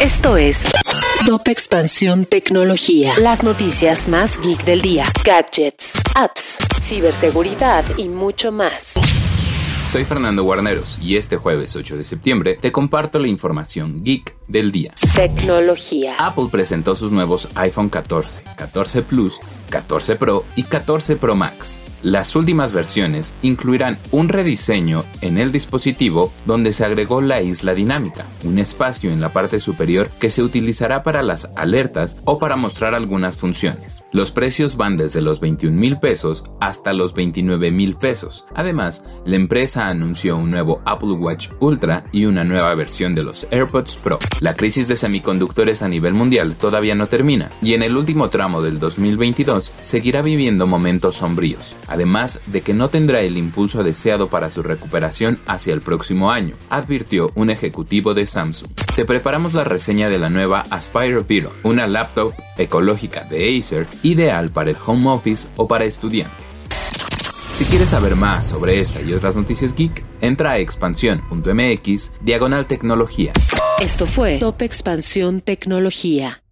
Esto es Top Expansión Tecnología. Las noticias más geek del día. Gadgets, apps, ciberseguridad y mucho más. Soy Fernando Guarneros y este jueves 8 de septiembre te comparto la información geek del día. Tecnología. Apple presentó sus nuevos iPhone 14, 14 Plus, 14 Pro y 14 Pro Max. Las últimas versiones incluirán un rediseño en el dispositivo donde se agregó la isla dinámica, un espacio en la parte superior que se utilizará para las alertas o para mostrar algunas funciones. Los precios van desde los 21 mil pesos hasta los 29 mil pesos. Además, la empresa anunció un nuevo Apple Watch Ultra y una nueva versión de los AirPods Pro. La crisis de semiconductores a nivel mundial todavía no termina y en el último tramo del 2022 seguirá viviendo momentos sombríos además de que no tendrá el impulso deseado para su recuperación hacia el próximo año, advirtió un ejecutivo de Samsung. Te preparamos la reseña de la nueva Aspire Viro, una laptop ecológica de Acer ideal para el home office o para estudiantes. Si quieres saber más sobre esta y otras noticias geek, entra a expansión.mx diagonal tecnología. Esto fue Top Expansión Tecnología.